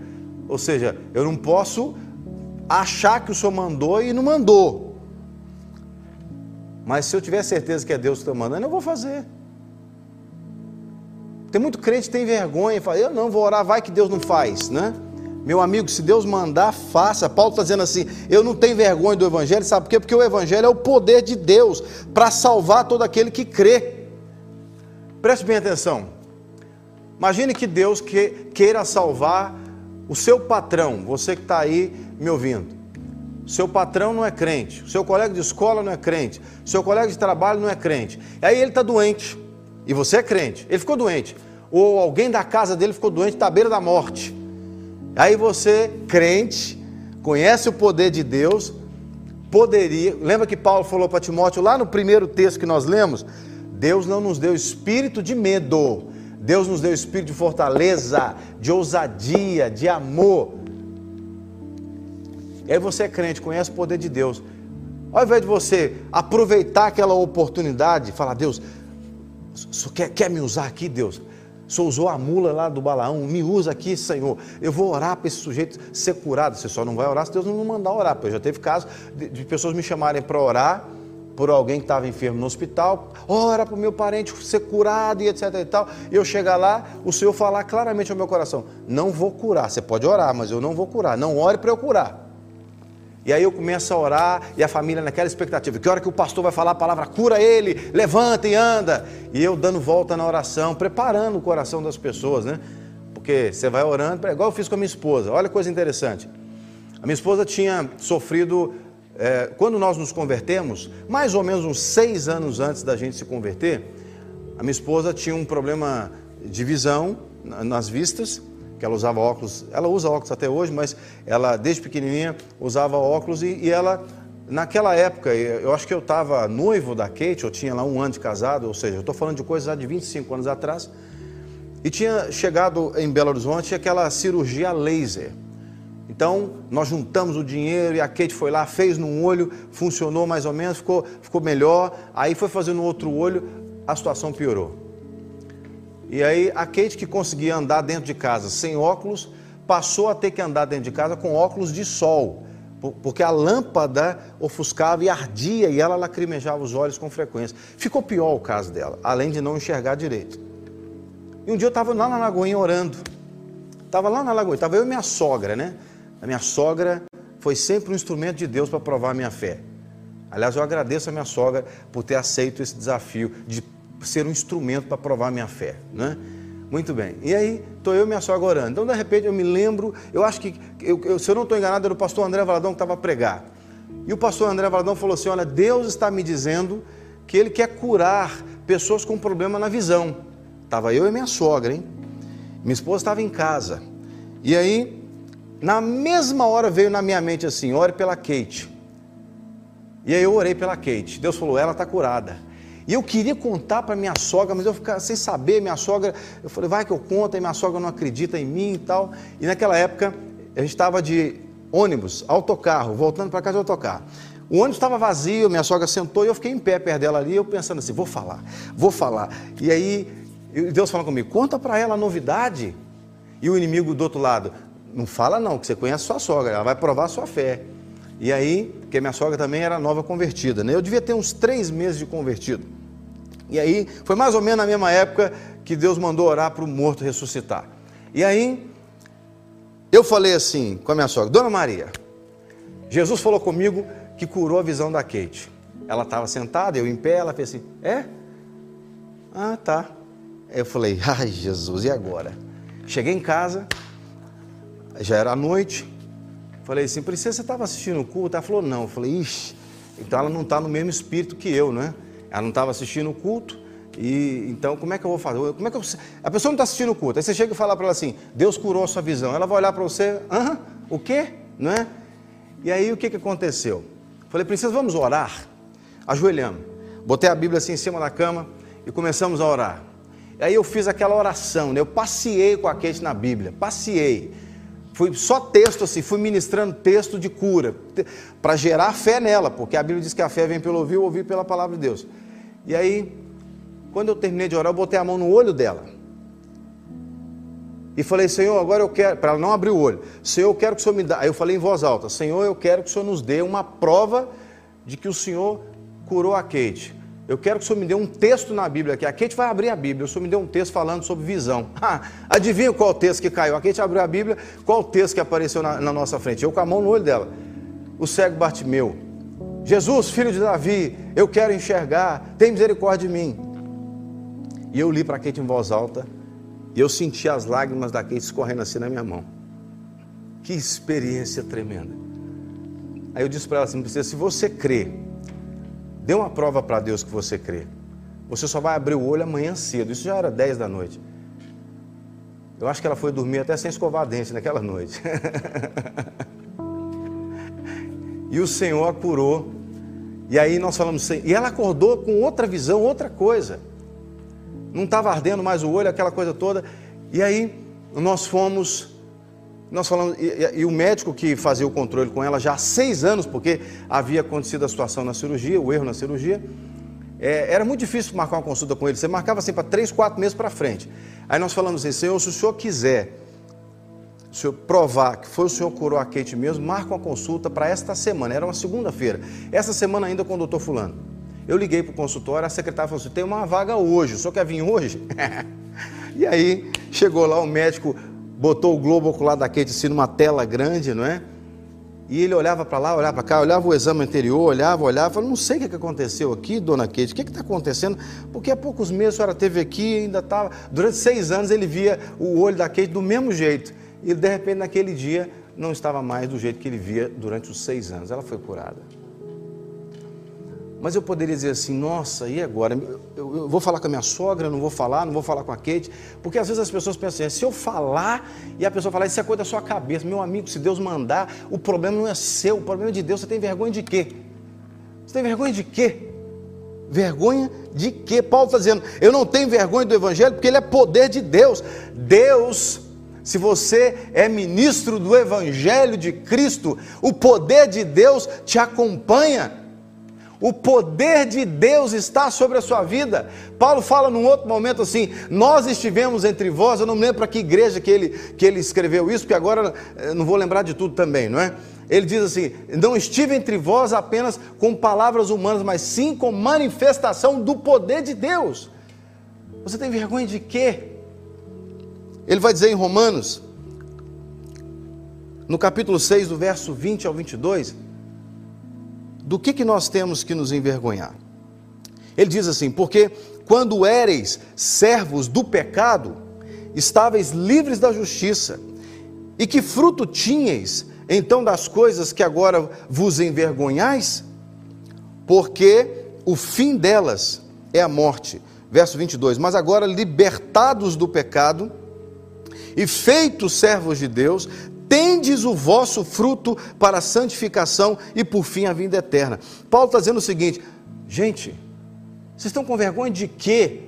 Ou seja, eu não posso achar que o Senhor mandou e não mandou. Mas se eu tiver certeza que é Deus que está mandando, eu vou fazer. Tem muito crente que tem vergonha e fala, eu não vou orar, vai que Deus não faz, né? Meu amigo, se Deus mandar, faça. Paulo está dizendo assim: eu não tenho vergonha do Evangelho, sabe por quê? Porque o Evangelho é o poder de Deus para salvar todo aquele que crê. Preste bem atenção. Imagine que Deus queira salvar o seu patrão, você que está aí me ouvindo seu patrão não é crente, seu colega de escola não é crente, seu colega de trabalho não é crente. Aí ele está doente e você é crente, ele ficou doente. Ou alguém da casa dele ficou doente, está à beira da morte. Aí você, crente, conhece o poder de Deus, poderia. Lembra que Paulo falou para Timóteo lá no primeiro texto que nós lemos? Deus não nos deu espírito de medo, Deus nos deu espírito de fortaleza, de ousadia, de amor. Aí você é crente, conhece o poder de Deus. Ao invés de você aproveitar aquela oportunidade, falar, Deus, quer, quer me usar aqui, Deus? Só usou a mula lá do Balaão, me usa aqui, Senhor. Eu vou orar para esse sujeito ser curado. Você só não vai orar se Deus não me mandar orar. Porque já teve caso de, de pessoas me chamarem para orar por alguém que estava enfermo no hospital, ora para o meu parente ser curado e etc e tal. Eu chegar lá, o Senhor falar claramente ao meu coração: não vou curar. Você pode orar, mas eu não vou curar. Não ore para eu curar. E aí eu começo a orar e a família naquela expectativa. Que hora que o pastor vai falar a palavra, cura ele, levanta e anda. E eu dando volta na oração, preparando o coração das pessoas, né? Porque você vai orando, igual eu fiz com a minha esposa. Olha que coisa interessante. A minha esposa tinha sofrido, é, quando nós nos convertemos, mais ou menos uns seis anos antes da gente se converter, a minha esposa tinha um problema de visão nas vistas que ela usava óculos, ela usa óculos até hoje, mas ela desde pequenininha usava óculos e, e ela, naquela época, eu acho que eu estava noivo da Kate, eu tinha lá um ano de casado, ou seja, eu estou falando de coisas de 25 anos atrás, e tinha chegado em Belo Horizonte aquela cirurgia laser. Então, nós juntamos o dinheiro e a Kate foi lá, fez num olho, funcionou mais ou menos, ficou, ficou melhor. Aí foi fazer no outro olho, a situação piorou. E aí a Kate, que conseguia andar dentro de casa sem óculos, passou a ter que andar dentro de casa com óculos de sol, porque a lâmpada ofuscava e ardia e ela lacrimejava os olhos com frequência. Ficou pior o caso dela, além de não enxergar direito. E um dia eu estava lá na Lagoinha orando. Estava lá na Lagoinha, estava eu e minha sogra, né? A minha sogra foi sempre um instrumento de Deus para provar a minha fé. Aliás, eu agradeço a minha sogra por ter aceito esse desafio de ser um instrumento para provar a minha fé, né? Muito bem. E aí, estou eu e minha sogra orando. Então, de repente, eu me lembro, eu acho que, eu, eu, se eu não estou enganado, era o pastor André Valadão que estava a pregar. E o pastor André Valadão falou assim: Olha, Deus está me dizendo que Ele quer curar pessoas com problema na visão. Estava eu e minha sogra, hein? Minha esposa estava em casa. E aí, na mesma hora veio na minha mente assim: ore pela Kate. E aí eu orei pela Kate. Deus falou: ela está curada. E eu queria contar para minha sogra, mas eu ficava sem saber. Minha sogra, eu falei: vai que eu conto. E minha sogra não acredita em mim e tal. E naquela época a gente estava de ônibus, autocarro, voltando para casa de autocarro. O ônibus estava vazio, minha sogra sentou e eu fiquei em pé perto dela ali, eu pensando assim, vou falar, vou falar. E aí Deus falou comigo, conta para ela a novidade. E o inimigo do outro lado, não fala não, que você conhece sua sogra, ela vai provar a sua fé. E aí, porque minha sogra também era nova convertida, né? Eu devia ter uns três meses de convertido. E aí, foi mais ou menos na mesma época que Deus mandou orar para o morto ressuscitar. E aí, eu falei assim com a minha sogra, Dona Maria, Jesus falou comigo que curou a visão da Kate. Ela estava sentada, eu em pé, ela fez assim, é? Ah, tá. Eu falei, ai Jesus, e agora? Cheguei em casa, já era noite. Falei assim, princesa, você estava assistindo o culto? Ela falou, não. Eu falei, ixi, então ela não está no mesmo espírito que eu, né? Ela não estava assistindo o culto, e então como é que eu vou fazer? Como é que eu... A pessoa não está assistindo o culto, aí você chega e fala para ela assim, Deus curou a sua visão. Ela vai olhar para você, aham, o quê? Não é? E aí o que, que aconteceu? Falei, princesa, vamos orar? Ajoelhamos. Botei a Bíblia assim em cima da cama e começamos a orar. Aí eu fiz aquela oração, né? eu passei com a Kate na Bíblia, passei. Fui só texto assim, fui ministrando texto de cura, para gerar fé nela, porque a Bíblia diz que a fé vem pelo ouvir, ouvir pela palavra de Deus. E aí, quando eu terminei de orar, eu botei a mão no olho dela. E falei, Senhor, agora eu quero, para ela não abrir o olho, Senhor, eu quero que o Senhor me dê. Aí eu falei em voz alta, Senhor, eu quero que o Senhor nos dê uma prova de que o Senhor curou a Kate. Eu quero que o senhor me dê um texto na Bíblia aqui. A Kate vai abrir a Bíblia. O senhor me deu um texto falando sobre visão. Ah, adivinha qual texto que caiu? A Kate abriu a Bíblia. Qual texto que apareceu na, na nossa frente? Eu com a mão no olho dela. O cego Bartimeu. Jesus, filho de Davi, eu quero enxergar. Tem misericórdia de mim. E eu li para a Kate em voz alta. E eu senti as lágrimas da Kate escorrendo assim na minha mão. Que experiência tremenda. Aí eu disse para ela assim: se você crê Dê uma prova para Deus que você crê. Você só vai abrir o olho amanhã cedo. Isso já era 10 da noite. Eu acho que ela foi dormir até sem escovar dente naquela noite. e o Senhor a curou. E aí nós falamos, e ela acordou com outra visão, outra coisa. Não estava ardendo mais o olho, aquela coisa toda. E aí nós fomos nós falamos, e, e, o médico que fazia o controle com ela já há seis anos, porque havia acontecido a situação na cirurgia, o erro na cirurgia, é, era muito difícil marcar uma consulta com ele. Você marcava assim para três, quatro meses para frente. Aí nós falamos assim, Senhor, se o Senhor quiser o senhor provar que foi o senhor que curou a Kate mesmo, marca uma consulta para esta semana. Era uma segunda-feira. Essa semana ainda com o doutor Fulano. Eu liguei para o consultório, a secretária falou assim: tem uma vaga hoje, o senhor quer vir hoje? e aí chegou lá o médico botou o globo ocular da Kate assim numa tela grande, não é? E ele olhava para lá, olhava para cá, olhava o exame anterior, olhava, olhava, falava, não sei o que aconteceu aqui, dona Kate, o que está acontecendo? Porque há poucos meses a senhora esteve aqui ainda estava. Durante seis anos ele via o olho da Kate do mesmo jeito. E de repente, naquele dia, não estava mais do jeito que ele via durante os seis anos. Ela foi curada. Mas eu poderia dizer assim, nossa, e agora? Eu, eu, vou falar com a minha sogra, não vou falar, não vou falar com a Kate, porque às vezes as pessoas pensam assim, se eu falar e a pessoa falar, isso é coisa da sua cabeça, meu amigo, se Deus mandar, o problema não é seu, o problema é de Deus, você tem vergonha de quê? Você tem vergonha de quê? Vergonha de quê? Paulo está dizendo, eu não tenho vergonha do Evangelho porque ele é poder de Deus. Deus se você é ministro do Evangelho de Cristo, o poder de Deus te acompanha. O poder de Deus está sobre a sua vida. Paulo fala num outro momento assim: Nós estivemos entre vós. Eu não me lembro para que igreja que ele, que ele escreveu isso, porque agora eh, não vou lembrar de tudo também, não é? Ele diz assim: Não estive entre vós apenas com palavras humanas, mas sim com manifestação do poder de Deus. Você tem vergonha de quê? Ele vai dizer em Romanos, no capítulo 6, do verso 20 ao 22, do que, que nós temos que nos envergonhar. Ele diz assim: Porque quando éreis servos do pecado, estáveis livres da justiça, e que fruto tinhais então das coisas que agora vos envergonhais? Porque o fim delas é a morte. Verso 22: Mas agora libertados do pecado e feitos servos de Deus, tendes o vosso fruto para a santificação e por fim a vinda eterna. Paulo está dizendo o seguinte, gente, vocês estão com vergonha de quê?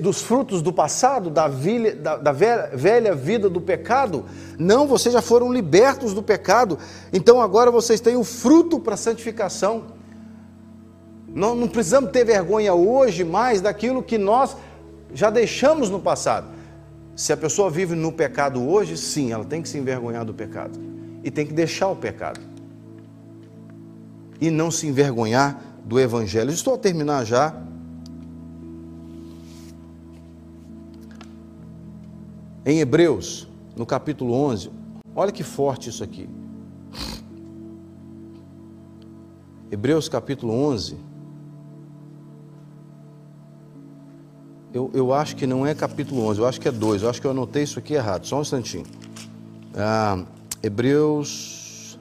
dos frutos do passado, da, vilha, da, da velha, velha, vida do pecado? Não, vocês já foram libertos do pecado, então agora vocês têm o fruto para a santificação. Não, não precisamos ter vergonha hoje mais daquilo que nós já deixamos no passado. Se a pessoa vive no pecado hoje, sim, ela tem que se envergonhar do pecado e tem que deixar o pecado e não se envergonhar do Evangelho. Estou a terminar já. Em Hebreus, no capítulo 11, olha que forte isso aqui. Hebreus capítulo 11, Eu, eu acho que não é capítulo 11, eu acho que é 2. Eu acho que eu anotei isso aqui errado. Só um instantinho. Ah, Hebreus.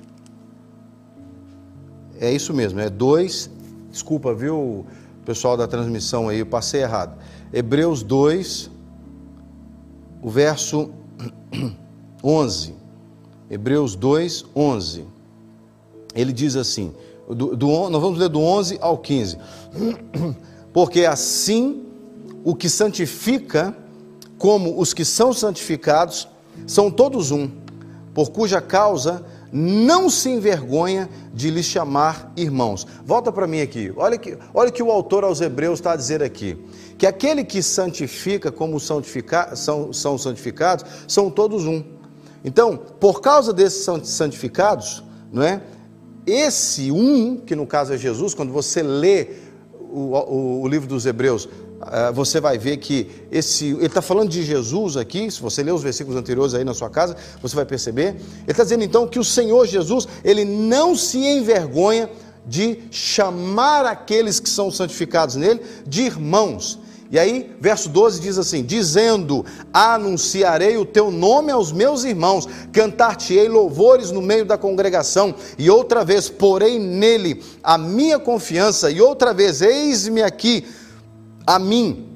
É isso mesmo, é 2. Desculpa, viu, pessoal da transmissão aí, eu passei errado. Hebreus 2, o verso 11. Hebreus 2, 11. Ele diz assim: do, do, nós vamos ler do 11 ao 15. Porque assim o que santifica, como os que são santificados, são todos um, por cuja causa não se envergonha de lhe chamar irmãos. Volta para mim aqui, olha que, olha que o autor aos Hebreus está a dizer aqui: que aquele que santifica, como santifica, são, são santificados, são todos um. Então, por causa desses santificados, não é? Esse um, que no caso é Jesus, quando você lê o, o, o livro dos Hebreus, você vai ver que esse, ele está falando de Jesus aqui, se você ler os versículos anteriores aí na sua casa, você vai perceber. Ele está dizendo então que o Senhor Jesus, ele não se envergonha de chamar aqueles que são santificados nele de irmãos. E aí, verso 12 diz assim: Dizendo: Anunciarei o teu nome aos meus irmãos, cantar-te-ei louvores no meio da congregação, e outra vez porei nele a minha confiança, e outra vez, eis-me aqui a mim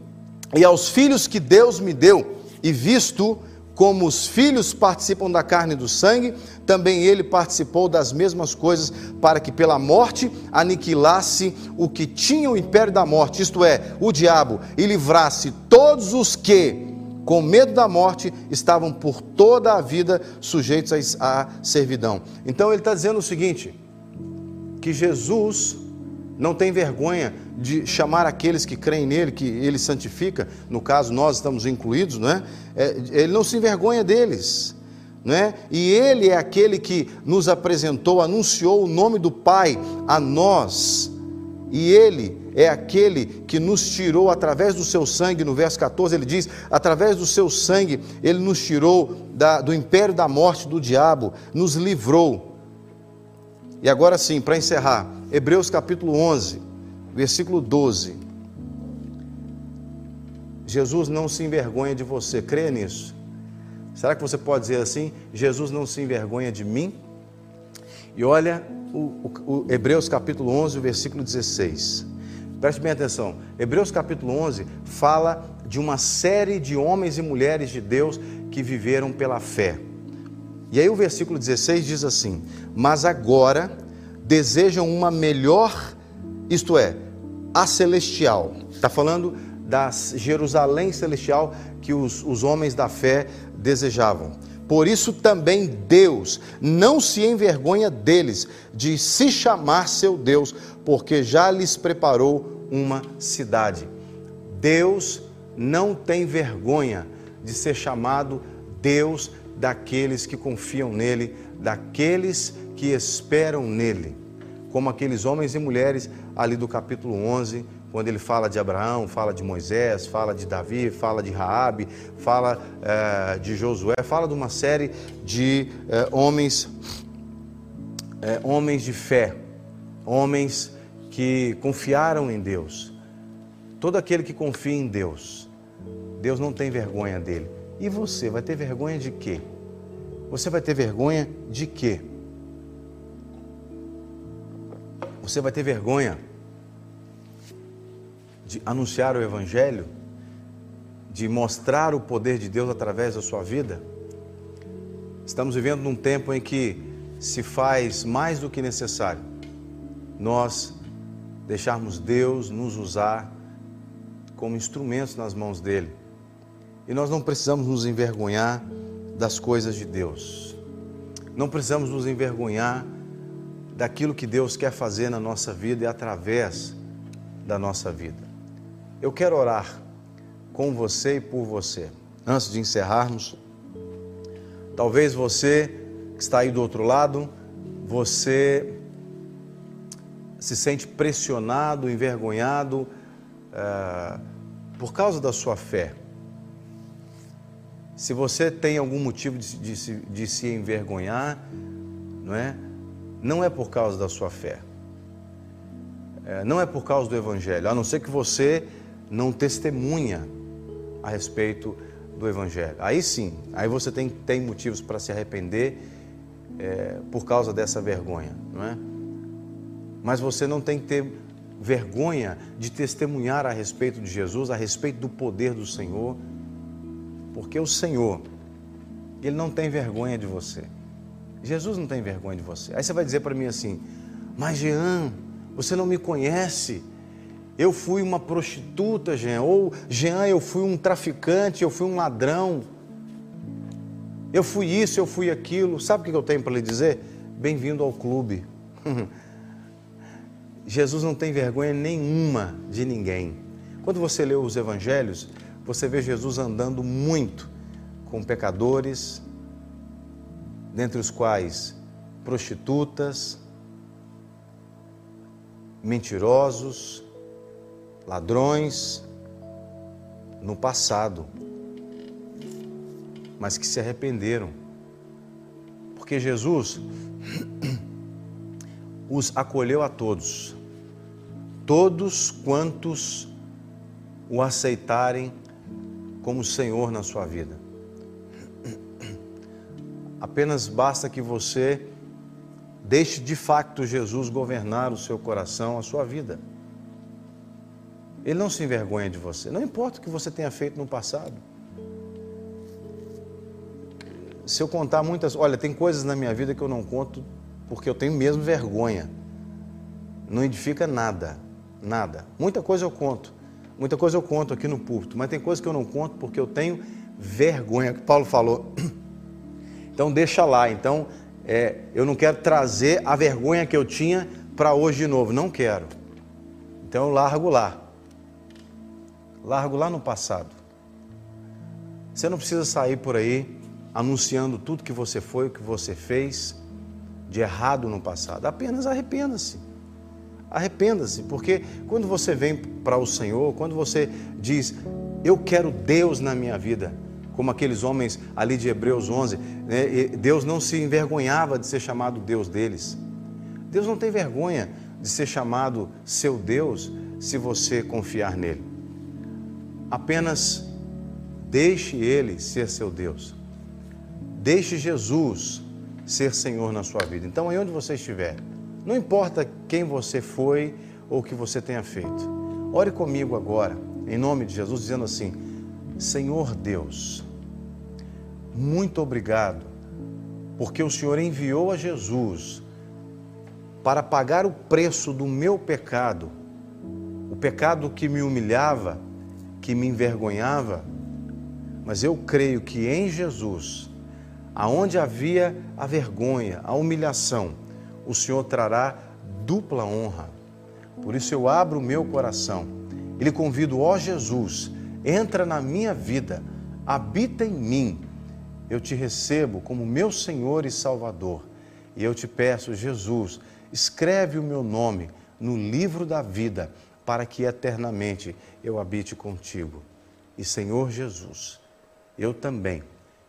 e aos filhos que Deus me deu, e visto como os filhos participam da carne e do sangue, também ele participou das mesmas coisas, para que pela morte aniquilasse o que tinha o império da morte, isto é, o diabo, e livrasse todos os que, com medo da morte, estavam por toda a vida sujeitos à servidão. Então ele está dizendo o seguinte: que Jesus não tem vergonha de chamar aqueles que creem nele, que ele santifica, no caso nós estamos incluídos, não é? é ele não se envergonha deles. Não é? E ele é aquele que nos apresentou, anunciou o nome do Pai a nós. E ele é aquele que nos tirou através do seu sangue, no verso 14 ele diz: através do seu sangue, ele nos tirou da, do império da morte do diabo, nos livrou. E agora sim, para encerrar, Hebreus capítulo 11 versículo 12. Jesus não se envergonha de você, crê nisso. Será que você pode dizer assim? Jesus não se envergonha de mim? E olha o, o, o Hebreus capítulo 11, versículo 16. Preste bem atenção. Hebreus capítulo 11 fala de uma série de homens e mulheres de Deus que viveram pela fé. E aí o versículo 16 diz assim: Mas agora desejam uma melhor isto é, a celestial. Está falando da Jerusalém celestial que os, os homens da fé desejavam. Por isso também Deus não se envergonha deles de se chamar seu Deus, porque já lhes preparou uma cidade. Deus não tem vergonha de ser chamado Deus daqueles que confiam nele, daqueles que esperam nele, como aqueles homens e mulheres ali do capítulo 11, quando ele fala de Abraão, fala de Moisés, fala de Davi, fala de Raabe, fala é, de Josué, fala de uma série de é, homens, é, homens de fé, homens que confiaram em Deus. Todo aquele que confia em Deus, Deus não tem vergonha dele. E você vai ter vergonha de quê? Você vai ter vergonha de quê? Você vai ter vergonha de anunciar o Evangelho, de mostrar o poder de Deus através da sua vida. Estamos vivendo num tempo em que se faz mais do que necessário nós deixarmos Deus nos usar como instrumentos nas mãos dele. E nós não precisamos nos envergonhar das coisas de Deus. Não precisamos nos envergonhar daquilo que Deus quer fazer na nossa vida e através da nossa vida. Eu quero orar com você e por você. Antes de encerrarmos, talvez você que está aí do outro lado, você se sente pressionado, envergonhado uh, por causa da sua fé. Se você tem algum motivo de, de, de se envergonhar, não é? Não é por causa da sua fé. É, não é por causa do Evangelho, a não ser que você não testemunha a respeito do Evangelho. Aí sim, aí você tem, tem motivos para se arrepender é, por causa dessa vergonha, não é? Mas você não tem que ter vergonha de testemunhar a respeito de Jesus, a respeito do poder do Senhor, porque o Senhor, Ele não tem vergonha de você. Jesus não tem vergonha de você. Aí você vai dizer para mim assim, mas Jean, você não me conhece, eu fui uma prostituta, Jean, ou Jean, eu fui um traficante, eu fui um ladrão, eu fui isso, eu fui aquilo. Sabe o que eu tenho para lhe dizer? Bem-vindo ao clube. Jesus não tem vergonha nenhuma de ninguém. Quando você lê os evangelhos, você vê Jesus andando muito com pecadores, dentre os quais prostitutas, mentirosos, ladrões no passado, mas que se arrependeram. Porque Jesus os acolheu a todos, todos quantos o aceitarem como Senhor na sua vida. Apenas basta que você deixe de facto Jesus governar o seu coração, a sua vida. Ele não se envergonha de você, não importa o que você tenha feito no passado. Se eu contar muitas, olha, tem coisas na minha vida que eu não conto porque eu tenho mesmo vergonha. Não edifica nada, nada. Muita coisa eu conto, muita coisa eu conto aqui no púlpito, mas tem coisas que eu não conto porque eu tenho vergonha, que Paulo falou. Então deixa lá. Então é, eu não quero trazer a vergonha que eu tinha para hoje de novo, não quero. Então eu largo lá. Largo lá no passado. Você não precisa sair por aí anunciando tudo que você foi, o que você fez de errado no passado. Apenas arrependa-se. Arrependa-se, porque quando você vem para o Senhor, quando você diz, eu quero Deus na minha vida, como aqueles homens ali de Hebreus 11, né? Deus não se envergonhava de ser chamado Deus deles. Deus não tem vergonha de ser chamado seu Deus se você confiar nele. Apenas deixe ele ser seu Deus. Deixe Jesus ser Senhor na sua vida. Então, aí onde você estiver, não importa quem você foi ou o que você tenha feito, ore comigo agora, em nome de Jesus, dizendo assim: Senhor Deus, muito obrigado, porque o Senhor enviou a Jesus para pagar o preço do meu pecado, o pecado que me humilhava que me envergonhava, mas eu creio que em Jesus, aonde havia a vergonha, a humilhação, o Senhor trará dupla honra. Por isso eu abro o meu coração e lhe convido, ó Jesus, entra na minha vida, habita em mim. Eu te recebo como meu Senhor e Salvador. E eu te peço, Jesus, escreve o meu nome no livro da vida, para que eternamente eu habite contigo. E Senhor Jesus, eu também,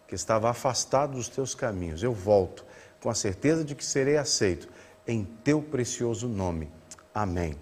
que estava afastado dos teus caminhos, eu volto com a certeza de que serei aceito em teu precioso nome. Amém.